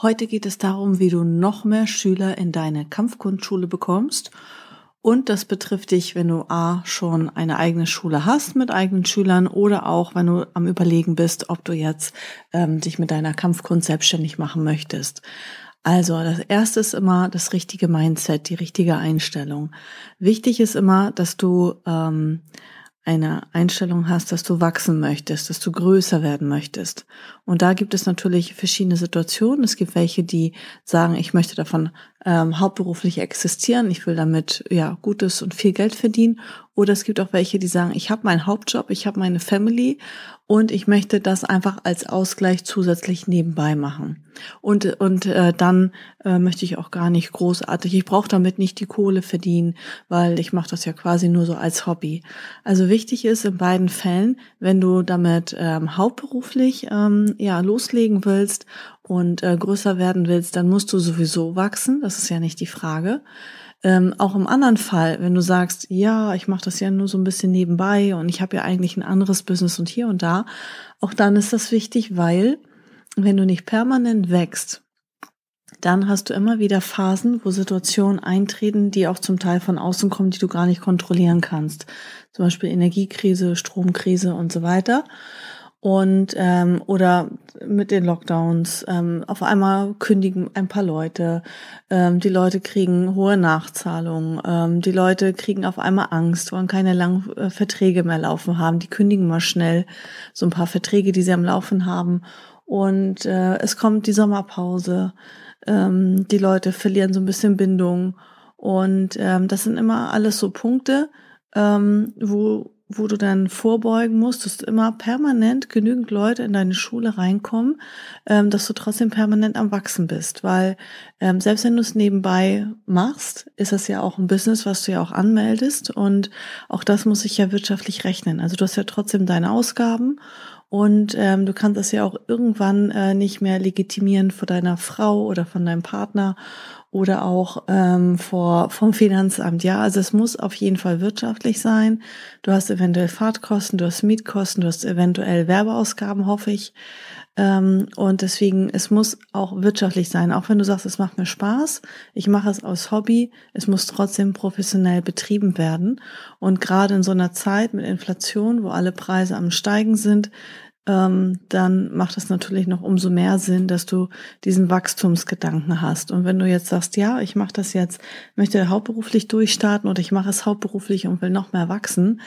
Heute geht es darum, wie du noch mehr Schüler in deine Kampfkunstschule bekommst. Und das betrifft dich, wenn du A schon eine eigene Schule hast mit eigenen Schülern oder auch, wenn du am Überlegen bist, ob du jetzt ähm, dich mit deiner Kampfkunst selbstständig machen möchtest. Also das erste ist immer das richtige Mindset, die richtige Einstellung. Wichtig ist immer, dass du ähm, eine Einstellung hast, dass du wachsen möchtest, dass du größer werden möchtest. Und da gibt es natürlich verschiedene Situationen. Es gibt welche, die sagen, ich möchte davon ähm, hauptberuflich existieren, ich will damit ja gutes und viel Geld verdienen. Oder es gibt auch welche, die sagen, ich habe meinen Hauptjob, ich habe meine Family und ich möchte das einfach als Ausgleich zusätzlich nebenbei machen. Und, und äh, dann äh, möchte ich auch gar nicht großartig, ich brauche damit nicht die Kohle verdienen, weil ich mache das ja quasi nur so als Hobby. Also wichtig ist in beiden Fällen, wenn du damit ähm, hauptberuflich ähm, ja loslegen willst und äh, größer werden willst, dann musst du sowieso wachsen, das ist ja nicht die Frage. Ähm, auch im anderen Fall, wenn du sagst, ja, ich mache das ja nur so ein bisschen nebenbei und ich habe ja eigentlich ein anderes Business und hier und da, auch dann ist das wichtig, weil wenn du nicht permanent wächst, dann hast du immer wieder Phasen, wo Situationen eintreten, die auch zum Teil von außen kommen, die du gar nicht kontrollieren kannst. Zum Beispiel Energiekrise, Stromkrise und so weiter und ähm, oder mit den Lockdowns ähm, auf einmal kündigen ein paar Leute, ähm, die Leute kriegen hohe Nachzahlungen, ähm, die Leute kriegen auf einmal Angst, wollen keine langen äh, Verträge mehr laufen haben, die kündigen mal schnell so ein paar Verträge, die sie am Laufen haben. Und äh, es kommt die Sommerpause, ähm, die Leute verlieren so ein bisschen Bindung. Und ähm, das sind immer alles so Punkte, ähm, wo wo du dann vorbeugen musst, dass immer permanent genügend Leute in deine Schule reinkommen, ähm, dass du trotzdem permanent am Wachsen bist. Weil ähm, selbst wenn du es nebenbei machst, ist das ja auch ein Business, was du ja auch anmeldest. Und auch das muss sich ja wirtschaftlich rechnen. Also du hast ja trotzdem deine Ausgaben und ähm, du kannst das ja auch irgendwann äh, nicht mehr legitimieren vor deiner Frau oder von deinem Partner oder auch ähm, vor, vom Finanzamt. Ja, also es muss auf jeden Fall wirtschaftlich sein. Du hast eventuell Fahrtkosten, du hast Mietkosten, du hast eventuell Werbeausgaben, hoffe ich. Ähm, und deswegen, es muss auch wirtschaftlich sein. Auch wenn du sagst, es macht mir Spaß, ich mache es aus Hobby, es muss trotzdem professionell betrieben werden. Und gerade in so einer Zeit mit Inflation, wo alle Preise am Steigen sind, ähm, dann macht es natürlich noch umso mehr Sinn, dass du diesen Wachstumsgedanken hast. Und wenn du jetzt sagst, ja, ich mache das jetzt, möchte hauptberuflich durchstarten oder ich mache es hauptberuflich und will noch mehr wachsen,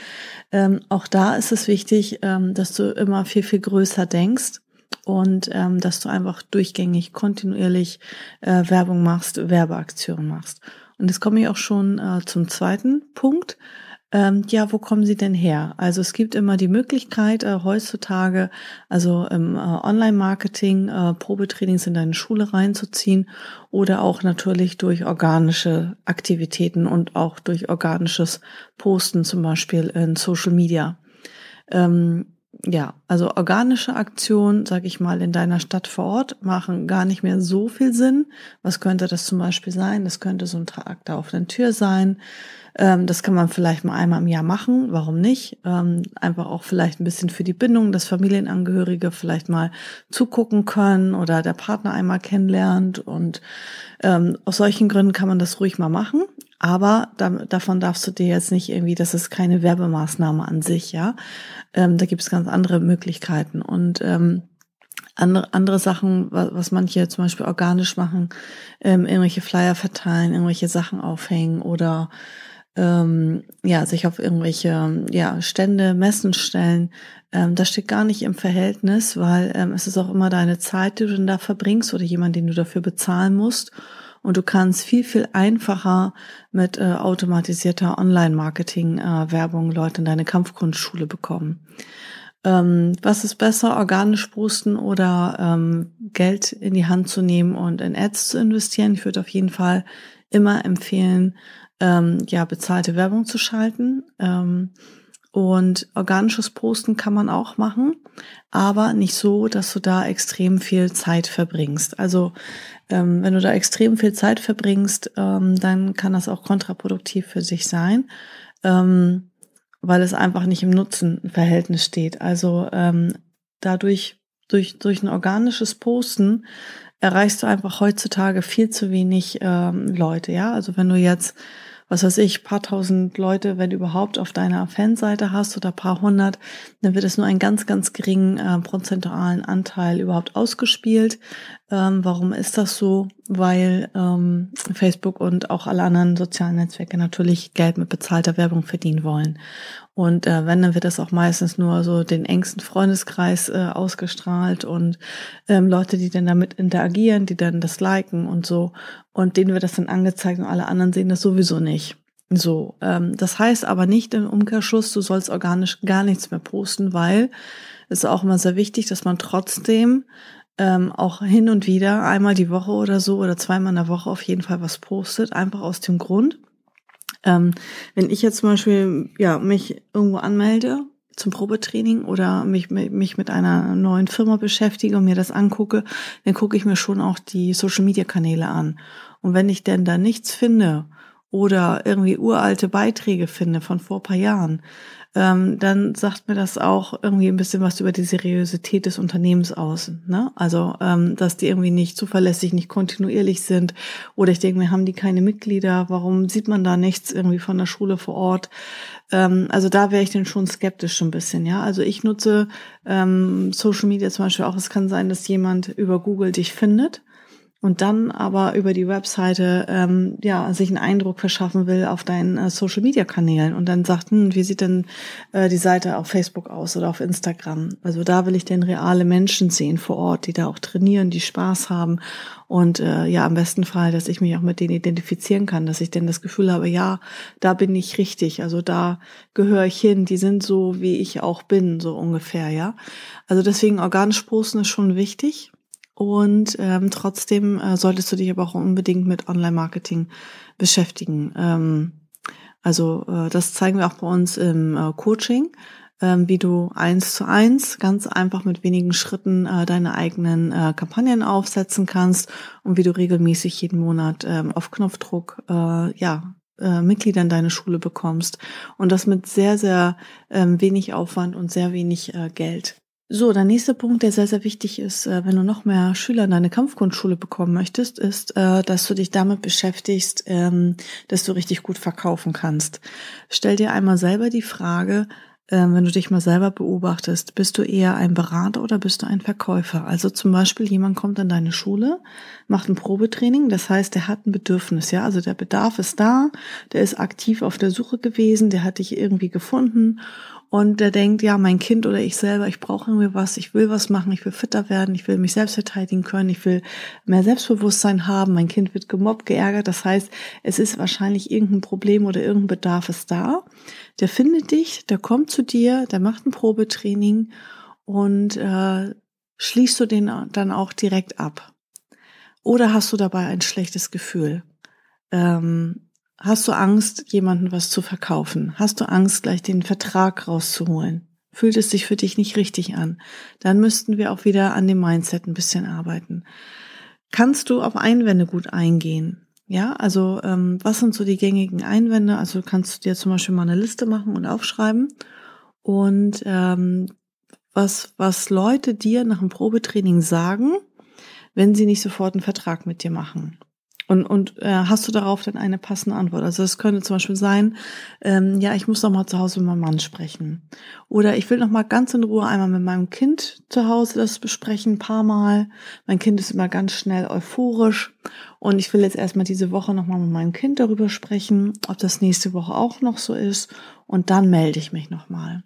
ähm, auch da ist es wichtig, dass du immer viel, viel größer denkst und ähm, dass du einfach durchgängig, kontinuierlich äh, Werbung machst, Werbeaktionen machst. Und jetzt komme ich auch schon äh, zum zweiten Punkt. Ähm, ja, wo kommen sie denn her? Also es gibt immer die Möglichkeit äh, heutzutage, also im äh, Online-Marketing äh, Probetrainings in deine Schule reinzuziehen oder auch natürlich durch organische Aktivitäten und auch durch organisches Posten, zum Beispiel in Social Media. Ähm, ja, also organische Aktionen, sag ich mal, in deiner Stadt vor Ort machen gar nicht mehr so viel Sinn. Was könnte das zum Beispiel sein? Das könnte so ein da auf der Tür sein. Ähm, das kann man vielleicht mal einmal im Jahr machen, warum nicht? Ähm, einfach auch vielleicht ein bisschen für die Bindung, dass Familienangehörige vielleicht mal zugucken können oder der Partner einmal kennenlernt. Und ähm, aus solchen Gründen kann man das ruhig mal machen. Aber da, davon darfst du dir jetzt nicht irgendwie, das ist keine Werbemaßnahme an sich, ja. Ähm, da gibt es ganz andere Möglichkeiten. Und ähm, andere, andere Sachen, was, was manche zum Beispiel organisch machen, ähm, irgendwelche Flyer verteilen, irgendwelche Sachen aufhängen oder ähm, ja, sich auf irgendwelche ja, Stände, Messen stellen, ähm, das steht gar nicht im Verhältnis, weil ähm, es ist auch immer deine Zeit, die du dann da verbringst oder jemand, den du dafür bezahlen musst. Und du kannst viel, viel einfacher mit äh, automatisierter Online-Marketing-Werbung äh, Leute in deine Kampfkunstschule bekommen. Ähm, was ist besser, organisch boosten oder ähm, Geld in die Hand zu nehmen und in Ads zu investieren. Ich würde auf jeden Fall immer empfehlen, ähm, ja, bezahlte Werbung zu schalten. Ähm, und organisches Posten kann man auch machen, aber nicht so, dass du da extrem viel Zeit verbringst. Also ähm, wenn du da extrem viel Zeit verbringst, ähm, dann kann das auch kontraproduktiv für sich sein, ähm, weil es einfach nicht im Nutzenverhältnis steht. Also ähm, dadurch, durch, durch ein organisches Posten erreichst du einfach heutzutage viel zu wenig ähm, Leute. Ja, also wenn du jetzt was weiß ich, paar tausend Leute, wenn überhaupt, auf deiner Fanseite hast oder paar hundert, dann wird es nur einen ganz, ganz geringen äh, prozentualen Anteil überhaupt ausgespielt. Ähm, warum ist das so? Weil ähm, Facebook und auch alle anderen sozialen Netzwerke natürlich Geld mit bezahlter Werbung verdienen wollen. Und äh, wenn, dann wird das auch meistens nur so den engsten Freundeskreis äh, ausgestrahlt und ähm, Leute, die dann damit interagieren, die dann das liken und so. Und denen wird das dann angezeigt und alle anderen sehen das sowieso nicht. So, ähm, das heißt aber nicht im Umkehrschluss, du sollst organisch gar nichts mehr posten, weil es ist auch immer sehr wichtig, dass man trotzdem ähm, auch hin und wieder einmal die Woche oder so oder zweimal in der Woche auf jeden Fall was postet, einfach aus dem Grund, ähm, wenn ich jetzt zum Beispiel ja, mich irgendwo anmelde zum Probetraining oder mich, mich mit einer neuen Firma beschäftige und mir das angucke, dann gucke ich mir schon auch die Social-Media-Kanäle an. Und wenn ich denn da nichts finde oder irgendwie uralte Beiträge finde von vor paar Jahren, ähm, dann sagt mir das auch irgendwie ein bisschen was über die Seriosität des Unternehmens aus. Ne? Also, ähm, dass die irgendwie nicht zuverlässig, nicht kontinuierlich sind. Oder ich denke mir, haben die keine Mitglieder? Warum sieht man da nichts irgendwie von der Schule vor Ort? Ähm, also da wäre ich dann schon skeptisch ein bisschen, ja. Also ich nutze ähm, Social Media zum Beispiel auch. Es kann sein, dass jemand über Google dich findet und dann aber über die Webseite ähm, ja sich einen Eindruck verschaffen will auf deinen äh, Social Media Kanälen und dann sagt, hm, wie sieht denn äh, die Seite auf Facebook aus oder auf Instagram? Also da will ich denn reale Menschen sehen vor Ort, die da auch trainieren, die Spaß haben und äh, ja am besten Fall, dass ich mich auch mit denen identifizieren kann, dass ich denn das Gefühl habe, ja, da bin ich richtig, also da gehöre ich hin, die sind so wie ich auch bin, so ungefähr, ja. Also deswegen organisch posten ist schon wichtig und ähm, trotzdem äh, solltest du dich aber auch unbedingt mit Online-Marketing beschäftigen. Ähm, also äh, das zeigen wir auch bei uns im äh, Coaching, ähm, wie du eins zu eins ganz einfach mit wenigen Schritten äh, deine eigenen äh, Kampagnen aufsetzen kannst und wie du regelmäßig jeden Monat ähm, auf Knopfdruck äh, ja äh, Mitglieder in deine Schule bekommst und das mit sehr sehr ähm, wenig Aufwand und sehr wenig äh, Geld. So, der nächste Punkt, der sehr, sehr wichtig ist, äh, wenn du noch mehr Schüler in deine Kampfkunstschule bekommen möchtest, ist, äh, dass du dich damit beschäftigst, ähm, dass du richtig gut verkaufen kannst. Stell dir einmal selber die Frage, ähm, wenn du dich mal selber beobachtest, bist du eher ein Berater oder bist du ein Verkäufer? Also zum Beispiel jemand kommt in deine Schule, macht ein Probetraining, das heißt, der hat ein Bedürfnis, ja, also der Bedarf ist da, der ist aktiv auf der Suche gewesen, der hat dich irgendwie gefunden und der denkt, ja, mein Kind oder ich selber, ich brauche irgendwie was, ich will was machen, ich will fitter werden, ich will mich selbst verteidigen können, ich will mehr Selbstbewusstsein haben, mein Kind wird gemobbt, geärgert. Das heißt, es ist wahrscheinlich irgendein Problem oder irgendein Bedarf ist da. Der findet dich, der kommt zu dir, der macht ein Probetraining und äh, schließt du den dann auch direkt ab. Oder hast du dabei ein schlechtes Gefühl? Ähm, Hast du Angst, jemanden was zu verkaufen? Hast du Angst, gleich den Vertrag rauszuholen? Fühlt es sich für dich nicht richtig an? Dann müssten wir auch wieder an dem Mindset ein bisschen arbeiten. Kannst du auf Einwände gut eingehen? Ja, also ähm, was sind so die gängigen Einwände? Also kannst du dir zum Beispiel mal eine Liste machen und aufschreiben und ähm, was was Leute dir nach dem Probetraining sagen, wenn sie nicht sofort einen Vertrag mit dir machen. Und, und äh, hast du darauf dann eine passende Antwort? Also es könnte zum Beispiel sein, ähm, ja, ich muss noch mal zu Hause mit meinem Mann sprechen. Oder ich will noch mal ganz in Ruhe einmal mit meinem Kind zu Hause das besprechen, ein paar Mal. Mein Kind ist immer ganz schnell euphorisch. Und ich will jetzt erstmal diese Woche noch mal mit meinem Kind darüber sprechen, ob das nächste Woche auch noch so ist. Und dann melde ich mich noch mal.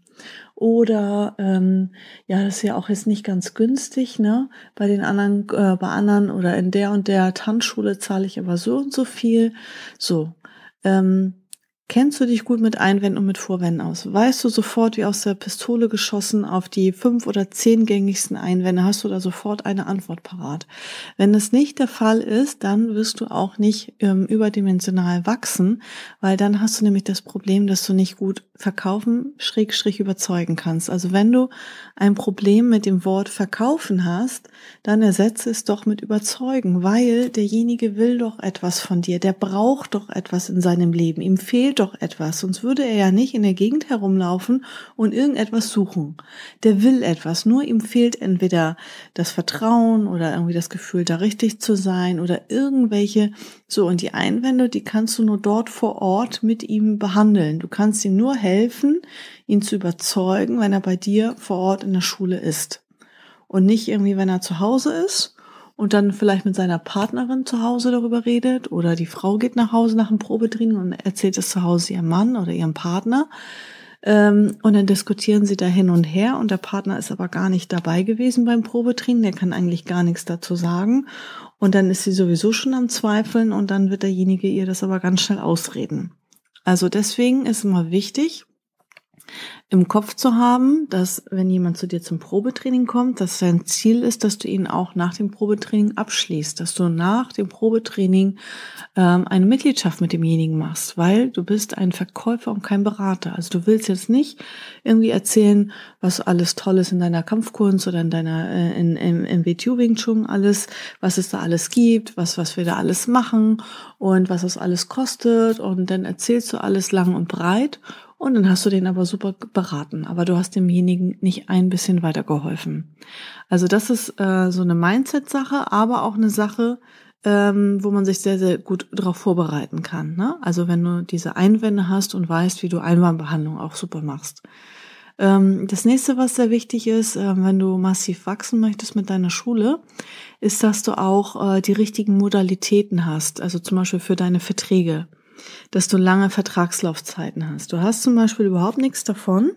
Oder ähm, ja, das ist ja auch jetzt nicht ganz günstig, ne? Bei den anderen, äh, bei anderen oder in der und der Tanzschule zahle ich aber so und so viel. So. Ähm, Kennst du dich gut mit Einwänden und mit Vorwänden aus? Weißt du sofort wie aus der Pistole geschossen auf die fünf oder zehn gängigsten Einwände? Hast du da sofort eine Antwort parat? Wenn das nicht der Fall ist, dann wirst du auch nicht ähm, überdimensional wachsen, weil dann hast du nämlich das Problem, dass du nicht gut verkaufen, schräg, schräg überzeugen kannst. Also wenn du ein Problem mit dem Wort verkaufen hast, dann ersetze es doch mit überzeugen, weil derjenige will doch etwas von dir, der braucht doch etwas in seinem Leben, ihm fehlt fehlt doch etwas, sonst würde er ja nicht in der Gegend herumlaufen und irgendetwas suchen. Der will etwas, nur ihm fehlt entweder das Vertrauen oder irgendwie das Gefühl, da richtig zu sein oder irgendwelche, so und die Einwände, die kannst du nur dort vor Ort mit ihm behandeln. Du kannst ihm nur helfen, ihn zu überzeugen, wenn er bei dir vor Ort in der Schule ist. Und nicht irgendwie, wenn er zu Hause ist und dann vielleicht mit seiner Partnerin zu Hause darüber redet oder die Frau geht nach Hause nach dem Probetraining und erzählt es zu Hause ihrem Mann oder ihrem Partner ähm, und dann diskutieren sie da hin und her und der Partner ist aber gar nicht dabei gewesen beim Probetraining, der kann eigentlich gar nichts dazu sagen und dann ist sie sowieso schon am Zweifeln und dann wird derjenige ihr das aber ganz schnell ausreden. Also deswegen ist immer wichtig, im Kopf zu haben, dass wenn jemand zu dir zum Probetraining kommt, dass sein Ziel ist, dass du ihn auch nach dem Probetraining abschließt, dass du nach dem Probetraining ähm, eine Mitgliedschaft mit demjenigen machst, weil du bist ein Verkäufer und kein Berater. Also du willst jetzt nicht irgendwie erzählen, was alles Tolles in deiner Kampfkunst oder in deiner äh, in, in, in WTU Wing Chun alles, was es da alles gibt, was was wir da alles machen und was das alles kostet und dann erzählst du alles lang und breit und dann hast du den aber super beraten, aber du hast demjenigen nicht ein bisschen weitergeholfen. Also das ist äh, so eine Mindset-Sache, aber auch eine Sache, ähm, wo man sich sehr, sehr gut darauf vorbereiten kann. Ne? Also wenn du diese Einwände hast und weißt, wie du Einwandbehandlung auch super machst. Ähm, das nächste, was sehr wichtig ist, äh, wenn du massiv wachsen möchtest mit deiner Schule, ist, dass du auch äh, die richtigen Modalitäten hast. Also zum Beispiel für deine Verträge dass du lange Vertragslaufzeiten hast. Du hast zum Beispiel überhaupt nichts davon,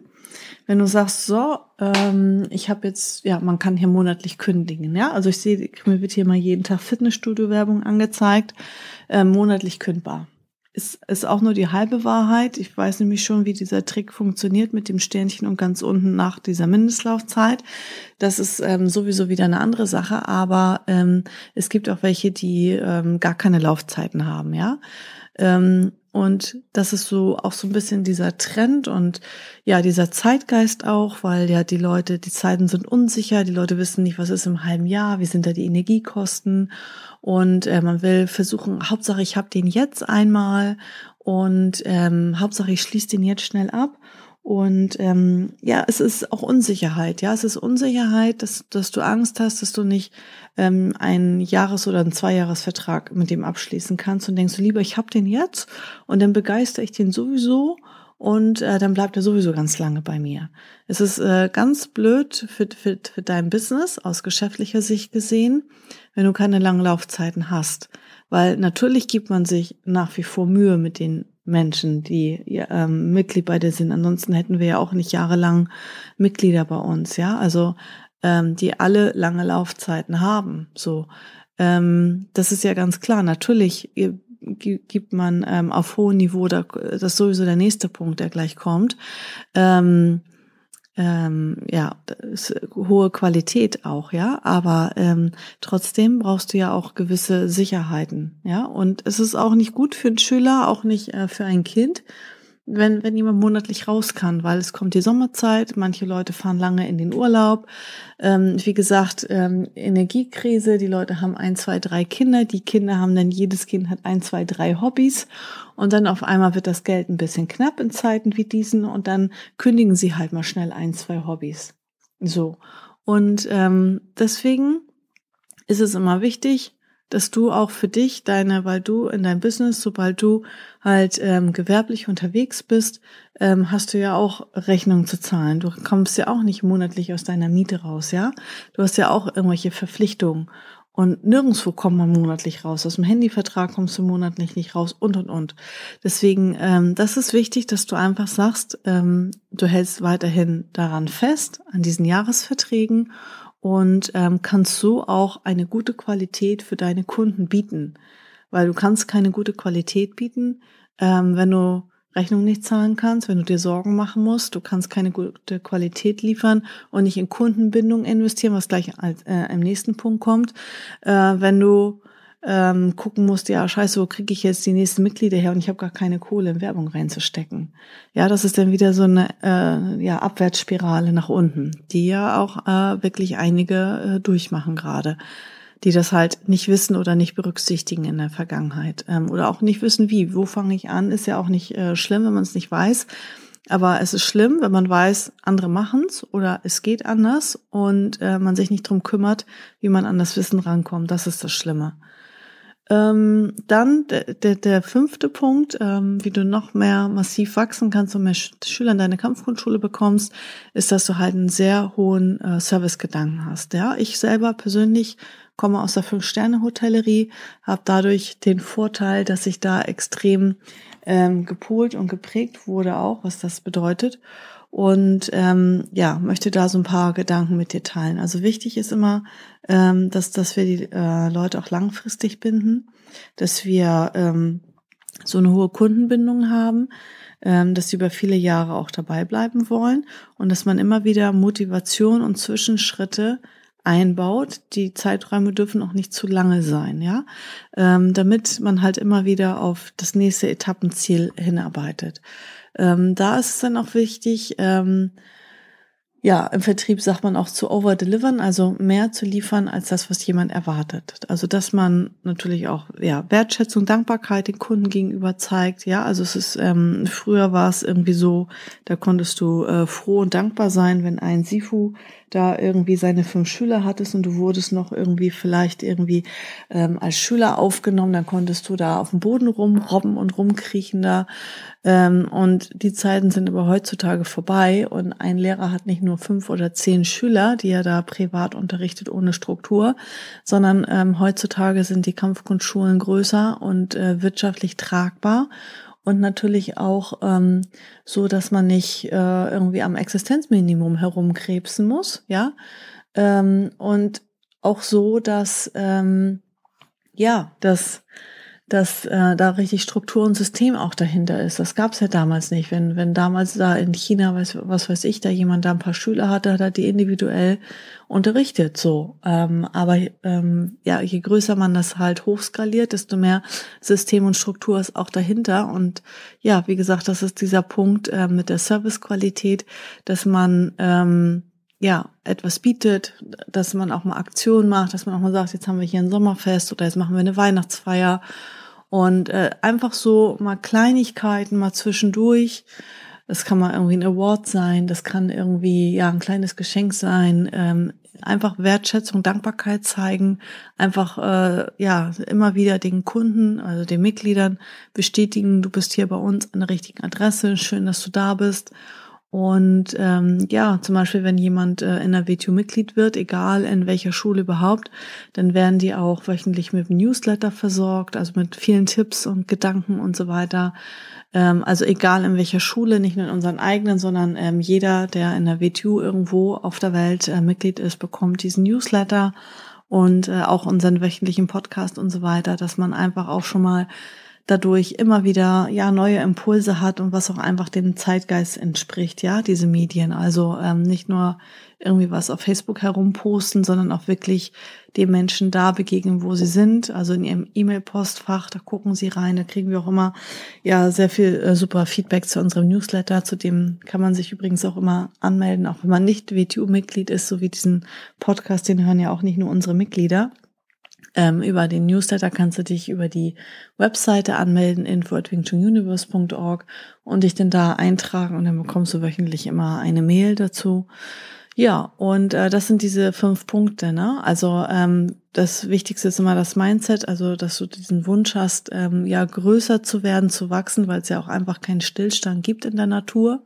wenn du sagst, so, ähm, ich habe jetzt, ja, man kann hier monatlich kündigen, ja. Also ich sehe, mir wird hier mal jeden Tag Fitnessstudio-Werbung angezeigt, äh, monatlich kündbar. Ist, ist auch nur die halbe Wahrheit. Ich weiß nämlich schon, wie dieser Trick funktioniert mit dem Sternchen und ganz unten nach dieser Mindestlaufzeit. Das ist ähm, sowieso wieder eine andere Sache, aber ähm, es gibt auch welche, die ähm, gar keine Laufzeiten haben, ja. Ähm, und das ist so auch so ein bisschen dieser Trend und ja, dieser Zeitgeist auch, weil ja die Leute, die Zeiten sind unsicher, die Leute wissen nicht, was ist im halben Jahr, wie sind da die Energiekosten. Und äh, man will versuchen, Hauptsache ich habe den jetzt einmal und ähm, Hauptsache ich schließe den jetzt schnell ab und ähm, ja, es ist auch Unsicherheit. Ja, es ist Unsicherheit, dass, dass du Angst hast, dass du nicht ähm, einen Jahres- oder einen Zweijahresvertrag mit dem abschließen kannst und denkst du lieber, ich hab den jetzt und dann begeister ich den sowieso und äh, dann bleibt er sowieso ganz lange bei mir. Es ist äh, ganz blöd für, für, für dein Business aus geschäftlicher Sicht gesehen, wenn du keine langen Laufzeiten hast. Weil natürlich gibt man sich nach wie vor Mühe mit den Menschen, die ähm, Mitglied bei dir sind. Ansonsten hätten wir ja auch nicht jahrelang Mitglieder bei uns, ja. Also ähm, die alle lange Laufzeiten haben. So, ähm, das ist ja ganz klar. Natürlich gibt man ähm, auf hohem Niveau, da, das ist sowieso der nächste Punkt, der gleich kommt. Ähm, ähm, ja, hohe Qualität auch, ja, aber ähm, trotzdem brauchst du ja auch gewisse Sicherheiten, ja, und es ist auch nicht gut für einen Schüler, auch nicht äh, für ein Kind, wenn, wenn jemand monatlich raus kann, weil es kommt die Sommerzeit, manche Leute fahren lange in den Urlaub. Ähm, wie gesagt, ähm, Energiekrise, die Leute haben ein, zwei, drei Kinder, die Kinder haben dann, jedes Kind hat ein, zwei, drei Hobbys und dann auf einmal wird das Geld ein bisschen knapp in Zeiten wie diesen und dann kündigen sie halt mal schnell ein, zwei Hobbys. So. Und ähm, deswegen ist es immer wichtig, dass du auch für dich deine, weil du in deinem Business, sobald du halt ähm, gewerblich unterwegs bist, ähm, hast du ja auch Rechnungen zu zahlen. Du kommst ja auch nicht monatlich aus deiner Miete raus, ja. Du hast ja auch irgendwelche Verpflichtungen. Und nirgendwo kommt man monatlich raus. Aus dem Handyvertrag kommst du monatlich nicht raus und und und. Deswegen, ähm, das ist wichtig, dass du einfach sagst, ähm, du hältst weiterhin daran fest, an diesen Jahresverträgen und ähm, kannst so auch eine gute Qualität für deine Kunden bieten. Weil du kannst keine gute Qualität bieten, ähm, wenn du Rechnung nicht zahlen kannst, wenn du dir Sorgen machen musst, du kannst keine gute Qualität liefern und nicht in Kundenbindung investieren, was gleich als, äh, im nächsten Punkt kommt. Äh, wenn du ähm, gucken musst, ja, scheiße, wo kriege ich jetzt die nächsten Mitglieder her und ich habe gar keine Kohle in Werbung reinzustecken. Ja, das ist dann wieder so eine äh, ja, Abwärtsspirale nach unten, die ja auch äh, wirklich einige äh, durchmachen gerade die das halt nicht wissen oder nicht berücksichtigen in der Vergangenheit ähm, oder auch nicht wissen, wie. Wo fange ich an? Ist ja auch nicht äh, schlimm, wenn man es nicht weiß. Aber es ist schlimm, wenn man weiß, andere machen's oder es geht anders und äh, man sich nicht drum kümmert, wie man an das Wissen rankommt. Das ist das Schlimme. Ähm, dann der, der, der fünfte Punkt, ähm, wie du noch mehr massiv wachsen kannst und mehr Schüler in deine Kampfgrundschule bekommst, ist, dass du halt einen sehr hohen äh, Servicegedanken hast. Ja, ich selber persönlich komme aus der Fünf-Sterne-Hotellerie, habe dadurch den Vorteil, dass ich da extrem ähm, gepolt und geprägt wurde auch, was das bedeutet. Und ähm, ja, möchte da so ein paar Gedanken mit dir teilen. Also wichtig ist immer, ähm, dass, dass wir die äh, Leute auch langfristig binden, dass wir ähm, so eine hohe Kundenbindung haben, ähm, dass sie über viele Jahre auch dabei bleiben wollen und dass man immer wieder Motivation und Zwischenschritte einbaut. Die Zeiträume dürfen auch nicht zu lange sein, ja, ähm, damit man halt immer wieder auf das nächste Etappenziel hinarbeitet. Ähm, da ist es dann auch wichtig, ähm, ja, im Vertrieb sagt man auch zu overdelivern, also mehr zu liefern als das, was jemand erwartet. Also, dass man natürlich auch, ja, Wertschätzung, Dankbarkeit den Kunden gegenüber zeigt. Ja, also es ist, ähm, früher war es irgendwie so, da konntest du äh, froh und dankbar sein, wenn ein Sifu da irgendwie seine fünf Schüler hattest und du wurdest noch irgendwie vielleicht irgendwie ähm, als Schüler aufgenommen, dann konntest du da auf dem Boden rumrobben und rumkriechen da. Ähm, und die Zeiten sind aber heutzutage vorbei und ein Lehrer hat nicht nur fünf oder zehn Schüler, die er da privat unterrichtet ohne Struktur, sondern ähm, heutzutage sind die Kampfkunstschulen größer und äh, wirtschaftlich tragbar und natürlich auch ähm, so, dass man nicht äh, irgendwie am Existenzminimum herumkrebsen muss, ja, ähm, und auch so, dass ähm, ja, dass dass äh, da richtig Struktur und System auch dahinter ist. Das gab es ja damals nicht. Wenn, wenn damals da in China, was, was weiß ich, da jemand da ein paar Schüler hatte, hat er die individuell unterrichtet. So, ähm, aber ähm, ja, je größer man das halt hochskaliert, desto mehr System und Struktur ist auch dahinter. Und ja, wie gesagt, das ist dieser Punkt äh, mit der Servicequalität, dass man ähm, ja, etwas bietet, dass man auch mal Aktionen macht, dass man auch mal sagt, jetzt haben wir hier ein Sommerfest oder jetzt machen wir eine Weihnachtsfeier und äh, einfach so mal Kleinigkeiten mal zwischendurch. Das kann mal irgendwie ein Award sein, das kann irgendwie ja ein kleines Geschenk sein. Ähm, einfach Wertschätzung, Dankbarkeit zeigen, einfach äh, ja immer wieder den Kunden, also den Mitgliedern bestätigen, du bist hier bei uns an der richtigen Adresse, schön, dass du da bist. Und ähm, ja, zum Beispiel, wenn jemand äh, in der WTU Mitglied wird, egal in welcher Schule überhaupt, dann werden die auch wöchentlich mit einem Newsletter versorgt, also mit vielen Tipps und Gedanken und so weiter. Ähm, also egal in welcher Schule, nicht nur in unseren eigenen, sondern ähm, jeder, der in der WTU irgendwo auf der Welt äh, Mitglied ist, bekommt diesen Newsletter und äh, auch unseren wöchentlichen Podcast und so weiter, dass man einfach auch schon mal dadurch immer wieder ja neue Impulse hat und was auch einfach dem Zeitgeist entspricht, ja, diese Medien. Also ähm, nicht nur irgendwie was auf Facebook herumposten, sondern auch wirklich den Menschen da begegnen, wo sie sind. Also in ihrem E-Mail-Postfach, da gucken sie rein, da kriegen wir auch immer ja sehr viel äh, super Feedback zu unserem Newsletter. Zu dem kann man sich übrigens auch immer anmelden, auch wenn man nicht WTU-Mitglied ist, so wie diesen Podcast, den hören ja auch nicht nur unsere Mitglieder. Ähm, über den Newsletter kannst du dich über die Webseite anmelden, info at wingchunguniverse.org und dich dann da eintragen und dann bekommst du wöchentlich immer eine Mail dazu. Ja, und äh, das sind diese fünf Punkte. Ne? Also ähm, das Wichtigste ist immer das Mindset, also dass du diesen Wunsch hast, ähm, ja größer zu werden, zu wachsen, weil es ja auch einfach keinen Stillstand gibt in der Natur.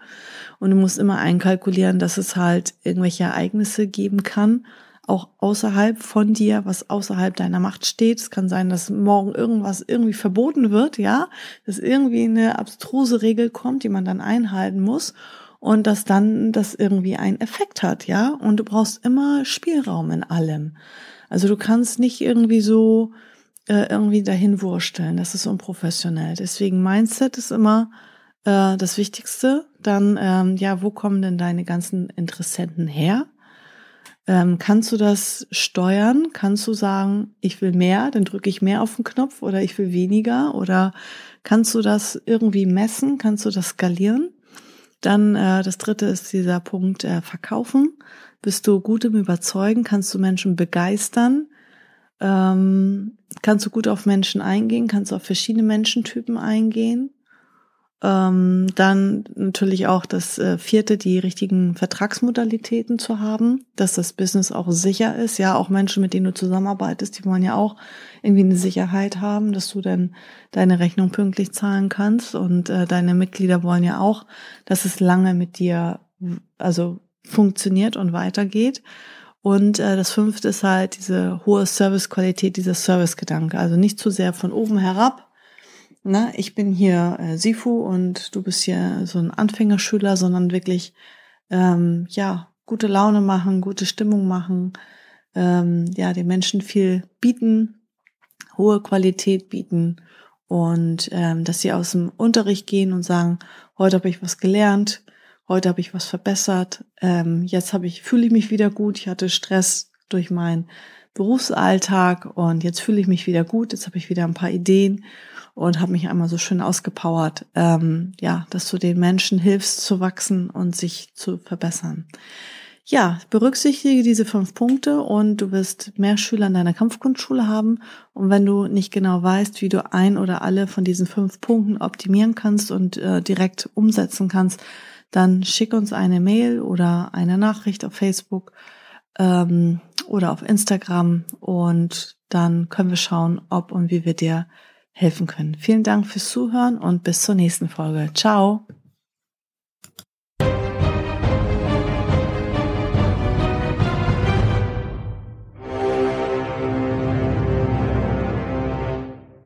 Und du musst immer einkalkulieren, dass es halt irgendwelche Ereignisse geben kann, auch außerhalb von dir, was außerhalb deiner Macht steht. Es kann sein, dass morgen irgendwas irgendwie verboten wird, ja, dass irgendwie eine abstruse Regel kommt, die man dann einhalten muss und dass dann das irgendwie einen Effekt hat, ja. Und du brauchst immer Spielraum in allem. Also du kannst nicht irgendwie so äh, irgendwie dahin wursteln. Das ist unprofessionell. Deswegen Mindset ist immer äh, das Wichtigste. Dann, ähm, ja, wo kommen denn deine ganzen Interessenten her? Ähm, kannst du das steuern? Kannst du sagen, ich will mehr, dann drücke ich mehr auf den Knopf oder ich will weniger? Oder kannst du das irgendwie messen? Kannst du das skalieren? Dann äh, das dritte ist dieser Punkt äh, Verkaufen. Bist du gut im Überzeugen? Kannst du Menschen begeistern? Ähm, kannst du gut auf Menschen eingehen? Kannst du auf verschiedene Menschentypen eingehen? Ähm, dann natürlich auch das äh, vierte, die richtigen Vertragsmodalitäten zu haben, dass das Business auch sicher ist. Ja, auch Menschen, mit denen du zusammenarbeitest, die wollen ja auch irgendwie eine Sicherheit haben, dass du dann deine Rechnung pünktlich zahlen kannst. Und äh, deine Mitglieder wollen ja auch, dass es lange mit dir, also funktioniert und weitergeht. Und äh, das fünfte ist halt diese hohe Servicequalität, dieser Servicegedanke. Also nicht zu sehr von oben herab, ne, ich bin hier äh, Sifu und du bist hier so ein Anfängerschüler, sondern wirklich, ähm, ja, gute Laune machen, gute Stimmung machen, ähm, ja, den Menschen viel bieten, hohe Qualität bieten und ähm, dass sie aus dem Unterricht gehen und sagen, heute habe ich was gelernt, heute habe ich was verbessert, ähm, jetzt habe ich, fühle ich mich wieder gut, ich hatte Stress durch meinen Berufsalltag und jetzt fühle ich mich wieder gut, jetzt habe ich wieder ein paar Ideen und habe mich einmal so schön ausgepowert, ähm, ja, dass du den Menschen hilfst zu wachsen und sich zu verbessern. Ja, berücksichtige diese fünf Punkte und du wirst mehr Schüler in deiner Kampfkunstschule haben. Und wenn du nicht genau weißt, wie du ein oder alle von diesen fünf Punkten optimieren kannst und äh, direkt umsetzen kannst, dann schick uns eine Mail oder eine Nachricht auf Facebook ähm, oder auf Instagram und dann können wir schauen, ob und wie wir dir helfen können. Vielen Dank fürs Zuhören und bis zur nächsten Folge. Ciao.